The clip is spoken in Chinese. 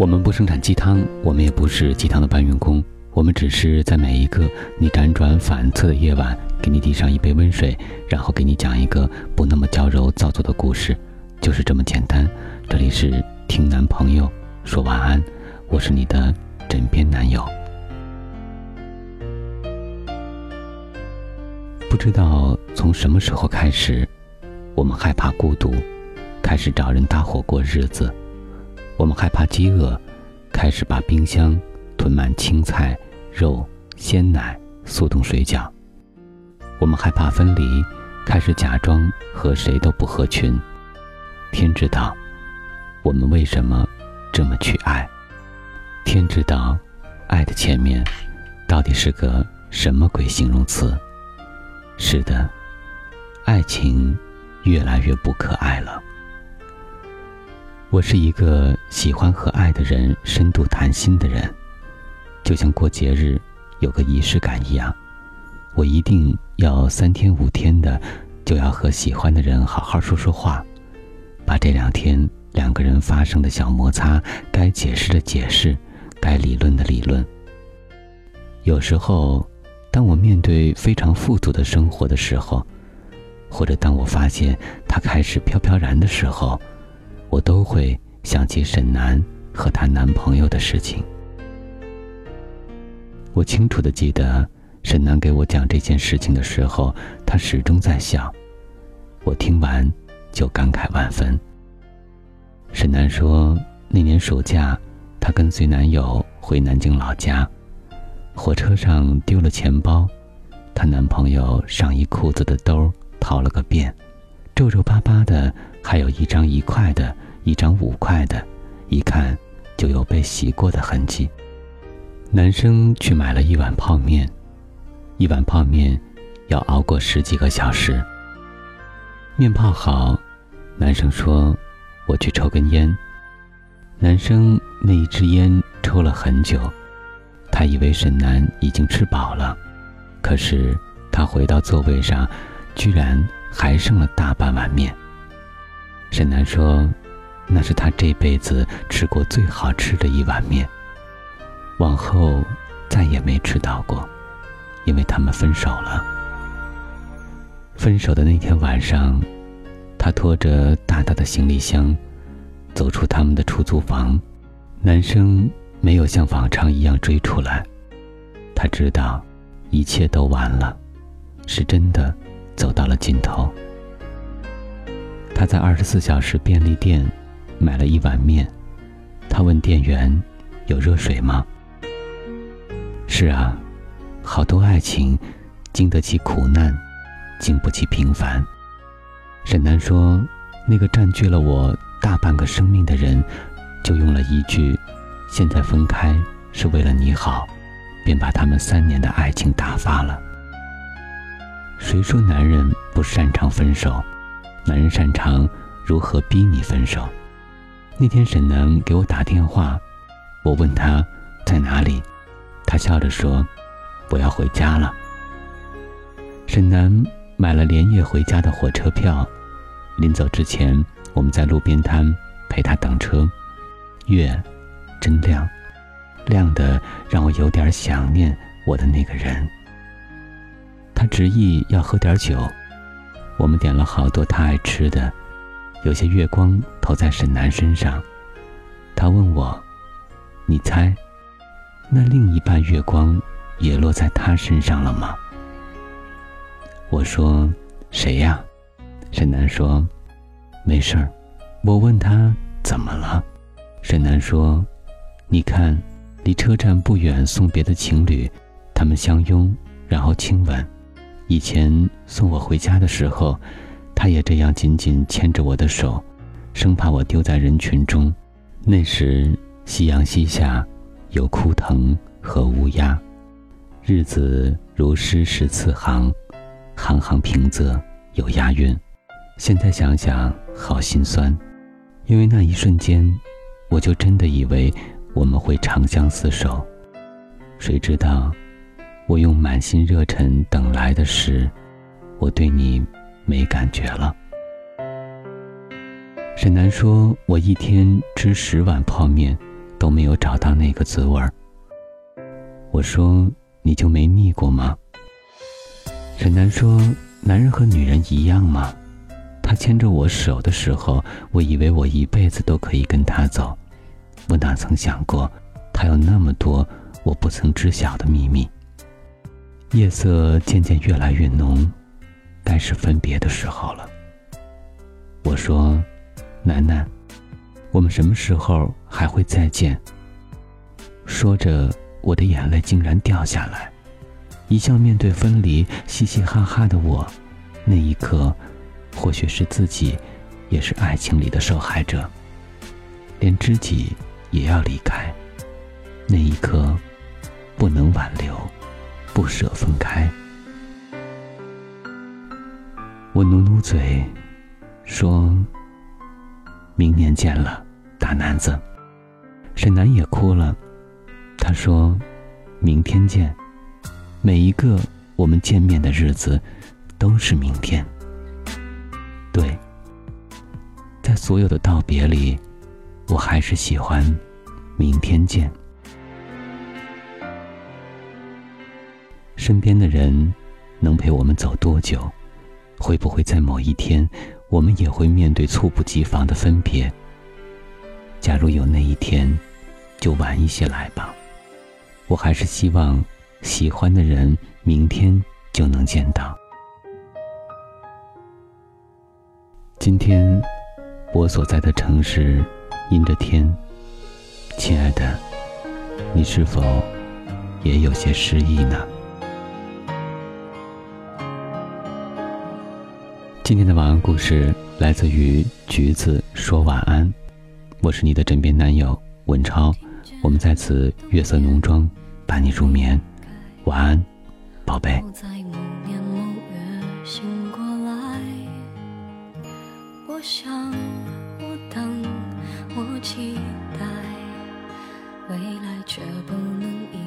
我们不生产鸡汤，我们也不是鸡汤的搬运工，我们只是在每一个你辗转反侧的夜晚，给你递上一杯温水，然后给你讲一个不那么娇柔造作的故事，就是这么简单。这里是听男朋友说晚安，我是你的枕边男友。不知道从什么时候开始，我们害怕孤独，开始找人搭伙过日子。我们害怕饥饿，开始把冰箱囤满青菜、肉、鲜奶、速冻水饺。我们害怕分离，开始假装和谁都不合群。天知道，我们为什么这么去爱？天知道，爱的前面到底是个什么鬼形容词？是的，爱情越来越不可爱了。我是一个喜欢和爱的人深度谈心的人，就像过节日有个仪式感一样，我一定要三天五天的就要和喜欢的人好好说说话，把这两天两个人发生的小摩擦该解释的解释，该理论的理论。有时候，当我面对非常富足的生活的时候，或者当我发现他开始飘飘然的时候。我都会想起沈南和她男朋友的事情。我清楚的记得，沈南给我讲这件事情的时候，她始终在笑。我听完，就感慨万分。沈南说，那年暑假，她跟随男友回南京老家，火车上丢了钱包，她男朋友上衣裤子的兜掏了个遍，皱皱巴巴的。还有一张一块的，一张五块的，一看就有被洗过的痕迹。男生去买了一碗泡面，一碗泡面要熬过十几个小时。面泡好，男生说：“我去抽根烟。”男生那一支烟抽了很久，他以为沈南已经吃饱了，可是他回到座位上，居然还剩了大半碗面。沈南说：“那是他这辈子吃过最好吃的一碗面。往后再也没吃到过，因为他们分手了。分手的那天晚上，他拖着大大的行李箱走出他们的出租房。男生没有像往常一样追出来，他知道一切都完了，是真的走到了尽头。”他在二十四小时便利店买了一碗面，他问店员：“有热水吗？”是啊，好多爱情经得起苦难，经不起平凡。沈南说：“那个占据了我大半个生命的人，就用了一句‘现在分开是为了你好’，便把他们三年的爱情打发了。”谁说男人不擅长分手？男人擅长如何逼你分手。那天沈楠给我打电话，我问他在哪里，他笑着说：“我要回家了。”沈楠买了连夜回家的火车票，临走之前，我们在路边摊陪他等车。月真亮，亮的让我有点想念我的那个人。他执意要喝点酒。我们点了好多他爱吃的，有些月光投在沈南身上。他问我：“你猜，那另一半月光也落在他身上了吗？”我说：“谁呀？”沈南说：“没事儿。”我问他怎么了，沈南说：“你看，离车站不远送别的情侣，他们相拥，然后亲吻。”以前送我回家的时候，他也这样紧紧牵着我的手，生怕我丢在人群中。那时夕阳西下，有枯藤和乌鸦，日子如诗十四行，行行平仄有押韵。现在想想，好心酸，因为那一瞬间，我就真的以为我们会长相厮守，谁知道。我用满心热忱等来的是，我对你没感觉了。沈南说：“我一天吃十碗泡面，都没有找到那个滋味儿。我说：“你就没腻过吗？”沈南说：“男人和女人一样吗？他牵着我手的时候，我以为我一辈子都可以跟他走。我哪曾想过，他有那么多我不曾知晓的秘密。”夜色渐渐越来越浓，该是分别的时候了。我说：“楠楠，我们什么时候还会再见？”说着。我的眼泪竟然掉下来，一向面对分离嘻嘻哈哈的我，那一刻，或许是自己，也是爱情里的受害者。连知己也要离开，那一刻，不能挽留，不舍分开。我努努嘴，说：“明年见了，大男子。”沈南也哭了。他说：“明天见。”每一个我们见面的日子，都是明天。对，在所有的道别里，我还是喜欢“明天见”。身边的人能陪我们走多久？会不会在某一天，我们也会面对猝不及防的分别？假如有那一天，就晚一些来吧。我还是希望，喜欢的人明天就能见到。今天，我所在的城市阴着天。亲爱的，你是否也有些失意呢？今天的晚安故事来自于橘子说晚安，我是你的枕边男友文超，我们在此月色浓妆。伴你入眠，晚安，宝贝。我想，我等，我期待，未来却不能。